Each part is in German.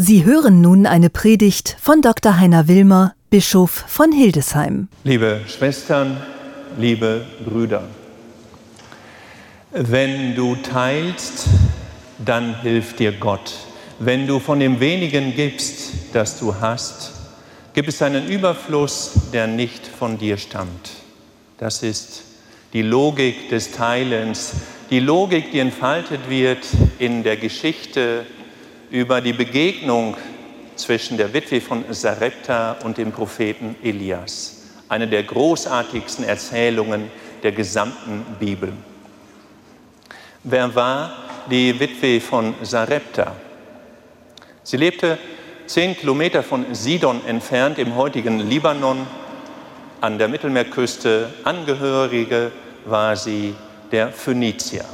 Sie hören nun eine Predigt von Dr. Heiner Wilmer, Bischof von Hildesheim. Liebe Schwestern, liebe Brüder, wenn du teilst, dann hilft dir Gott. Wenn du von dem wenigen gibst, das du hast, gibt es einen Überfluss, der nicht von dir stammt. Das ist die Logik des Teilens, die Logik, die entfaltet wird in der Geschichte über die Begegnung zwischen der Witwe von Sarepta und dem Propheten Elias. Eine der großartigsten Erzählungen der gesamten Bibel. Wer war die Witwe von Sarepta? Sie lebte zehn Kilometer von Sidon entfernt im heutigen Libanon an der Mittelmeerküste. Angehörige war sie der Phönizier.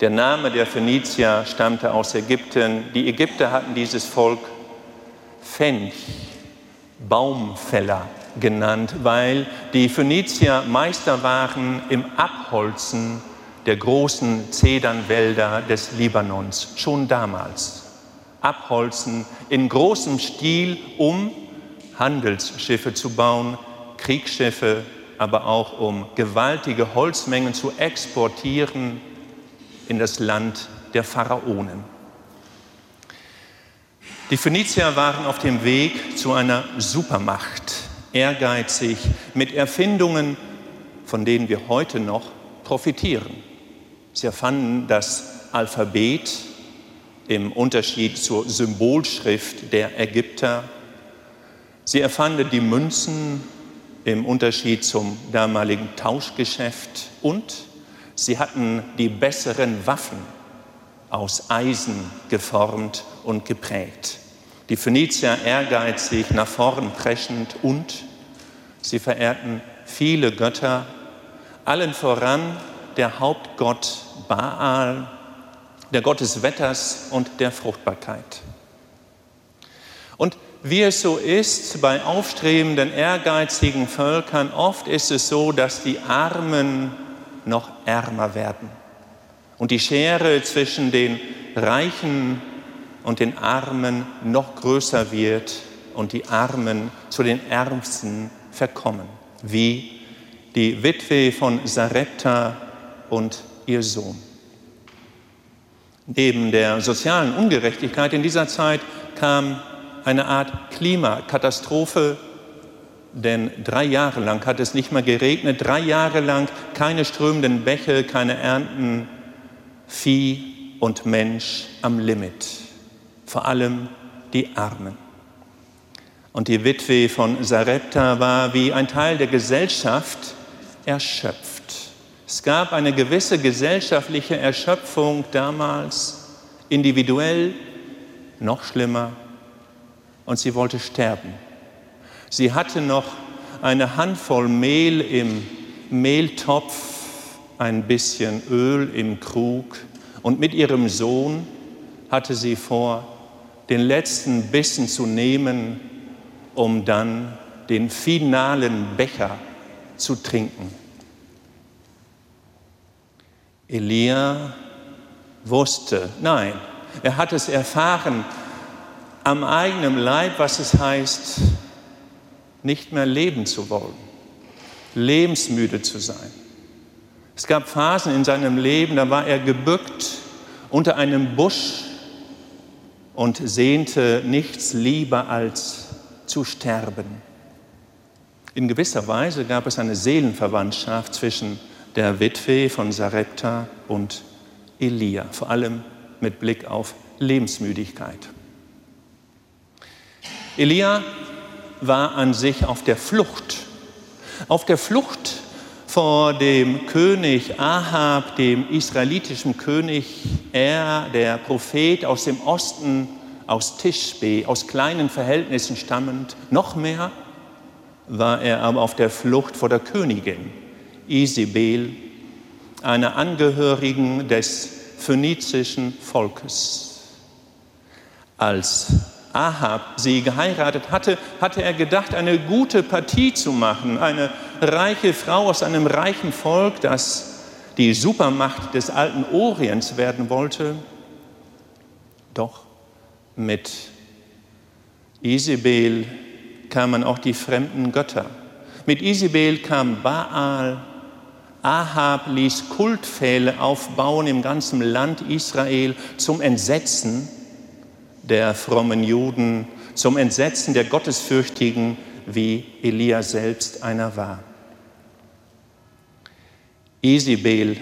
Der Name der Phönizier stammte aus Ägypten. Die Ägypter hatten dieses Volk Fench, Baumfäller genannt, weil die Phönizier Meister waren im Abholzen der großen Zedernwälder des Libanons, schon damals. Abholzen in großem Stil, um Handelsschiffe zu bauen, Kriegsschiffe, aber auch um gewaltige Holzmengen zu exportieren in das Land der Pharaonen. Die Phönizier waren auf dem Weg zu einer Supermacht, ehrgeizig, mit Erfindungen, von denen wir heute noch profitieren. Sie erfanden das Alphabet im Unterschied zur Symbolschrift der Ägypter. Sie erfanden die Münzen im Unterschied zum damaligen Tauschgeschäft und Sie hatten die besseren Waffen aus Eisen geformt und geprägt. Die Phönizier ehrgeizig, nach vorn preschend und sie verehrten viele Götter, allen voran der Hauptgott Baal, der Gott des Wetters und der Fruchtbarkeit. Und wie es so ist bei aufstrebenden, ehrgeizigen Völkern, oft ist es so, dass die Armen noch ärmer werden. Und die Schere zwischen den Reichen und den Armen noch größer wird und die Armen zu den Ärmsten verkommen, wie die Witwe von Sarepta und ihr Sohn. Neben der sozialen Ungerechtigkeit in dieser Zeit kam eine Art Klimakatastrophe denn drei Jahre lang hat es nicht mehr geregnet, drei Jahre lang keine strömenden Bäche, keine Ernten, Vieh und Mensch am Limit, vor allem die Armen. Und die Witwe von Sarepta war wie ein Teil der Gesellschaft erschöpft. Es gab eine gewisse gesellschaftliche Erschöpfung damals, individuell, noch schlimmer, und sie wollte sterben. Sie hatte noch eine Handvoll Mehl im Mehltopf, ein bisschen Öl im Krug und mit ihrem Sohn hatte sie vor, den letzten Bissen zu nehmen, um dann den finalen Becher zu trinken. Elia wusste, nein, er hat es erfahren am eigenen Leib, was es heißt, nicht mehr leben zu wollen, lebensmüde zu sein. Es gab Phasen in seinem Leben, da war er gebückt unter einem Busch und sehnte nichts lieber als zu sterben. In gewisser Weise gab es eine Seelenverwandtschaft zwischen der Witwe von Sarepta und Elia, vor allem mit Blick auf Lebensmüdigkeit. Elia war an sich auf der Flucht. Auf der Flucht vor dem König Ahab, dem israelitischen König, er, der Prophet aus dem Osten, aus Tischbe, aus kleinen Verhältnissen stammend. Noch mehr war er aber auf der Flucht vor der Königin Isabel, einer Angehörigen des phönizischen Volkes. Als Ahab sie geheiratet hatte, hatte er gedacht, eine gute Partie zu machen, eine reiche Frau aus einem reichen Volk, das die Supermacht des alten Orients werden wollte. Doch mit Isabel kamen auch die fremden Götter. Mit Isabel kam Baal. Ahab ließ Kultpfähle aufbauen im ganzen Land Israel zum Entsetzen der frommen Juden, zum Entsetzen der Gottesfürchtigen, wie Elia selbst einer war. Isabel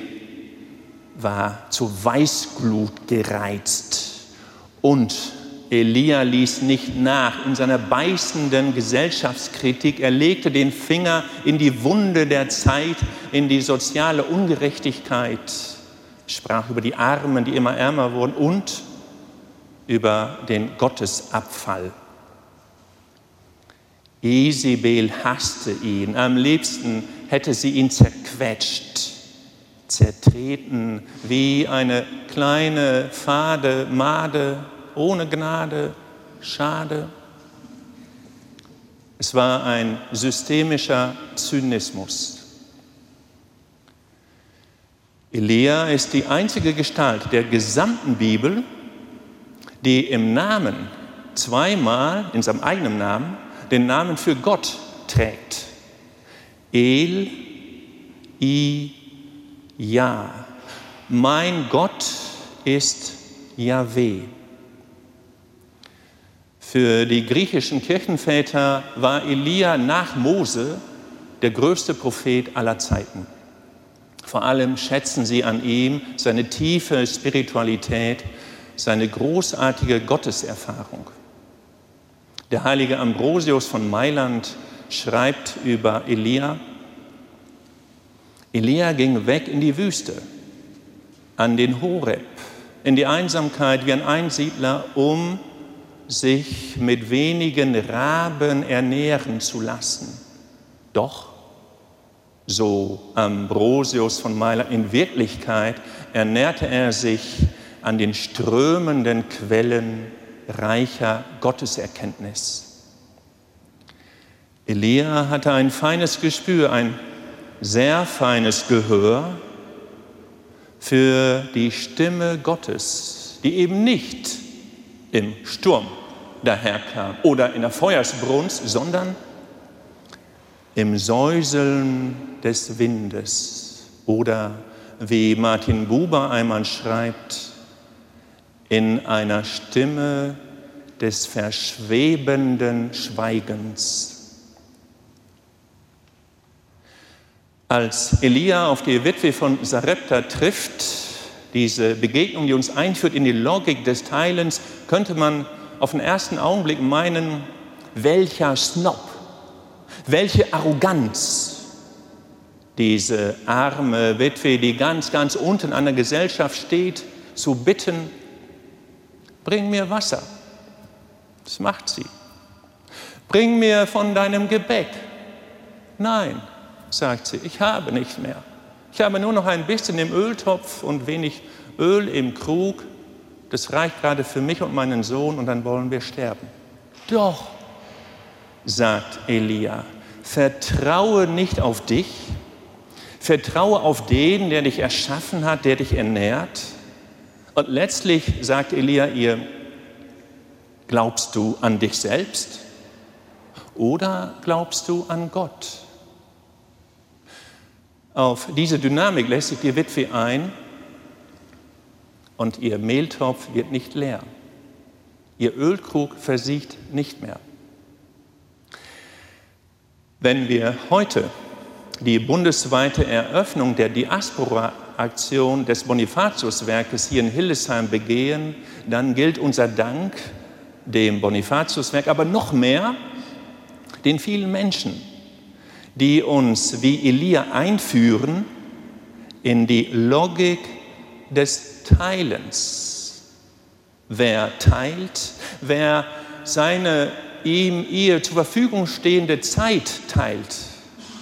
war zu Weißglut gereizt und Elia ließ nicht nach in seiner beißenden Gesellschaftskritik. Er legte den Finger in die Wunde der Zeit, in die soziale Ungerechtigkeit, sprach über die Armen, die immer ärmer wurden und über den Gottesabfall. Isabel hasste ihn. Am liebsten hätte sie ihn zerquetscht, zertreten, wie eine kleine, fade Made ohne Gnade, schade. Es war ein systemischer Zynismus. Elia ist die einzige Gestalt der gesamten Bibel, die im Namen zweimal, in seinem eigenen Namen, den Namen für Gott trägt. El, I, Ja. Mein Gott ist Yahweh. Für die griechischen Kirchenväter war Elia nach Mose der größte Prophet aller Zeiten. Vor allem schätzen sie an ihm seine tiefe Spiritualität, seine großartige Gotteserfahrung. Der heilige Ambrosius von Mailand schreibt über Elia, Elia ging weg in die Wüste, an den Horeb, in die Einsamkeit wie ein Einsiedler, um sich mit wenigen Raben ernähren zu lassen. Doch, so Ambrosius von Mailand, in Wirklichkeit ernährte er sich an den strömenden Quellen reicher Gotteserkenntnis. Elia hatte ein feines Gespür, ein sehr feines Gehör für die Stimme Gottes, die eben nicht im Sturm daherkam oder in der Feuersbrunst, sondern im Säuseln des Windes oder wie Martin Buber einmal schreibt, in einer Stimme des verschwebenden Schweigens. Als Elia auf die Witwe von Sarepta trifft, diese Begegnung, die uns einführt in die Logik des Teilens, könnte man auf den ersten Augenblick meinen, welcher Snob, welche Arroganz diese arme Witwe, die ganz, ganz unten an der Gesellschaft steht, zu bitten, bring mir Wasser. Das macht sie. Bring mir von deinem Gebäck. Nein, sagt sie, ich habe nicht mehr. Ich habe nur noch ein bisschen im Öltopf und wenig Öl im Krug. Das reicht gerade für mich und meinen Sohn und dann wollen wir sterben. Doch, sagt Elia, vertraue nicht auf dich, vertraue auf den, der dich erschaffen hat, der dich ernährt. Und letztlich sagt Elia ihr, glaubst du an dich selbst oder glaubst du an Gott? Auf diese Dynamik lässt sich die Witwe ein und ihr Mehltopf wird nicht leer. Ihr Ölkrug versiegt nicht mehr. Wenn wir heute die bundesweite Eröffnung der Diaspora-Aktion des Bonifatiuswerkes hier in Hildesheim begehen, dann gilt unser Dank dem Bonifatiuswerk, aber noch mehr den vielen Menschen, die uns wie Elia einführen in die Logik des Teilens. Wer teilt, wer seine ihm ihr zur Verfügung stehende Zeit teilt,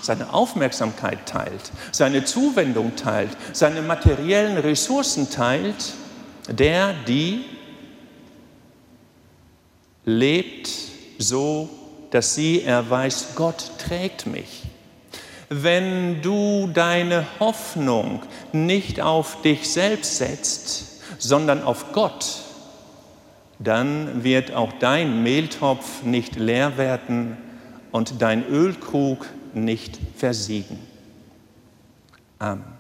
seine Aufmerksamkeit teilt, seine Zuwendung teilt, seine materiellen Ressourcen teilt, der, die lebt so dass sie erweist, Gott trägt mich. Wenn du deine Hoffnung nicht auf dich selbst setzt, sondern auf Gott, dann wird auch dein Mehltopf nicht leer werden und dein Ölkrug nicht versiegen. Amen.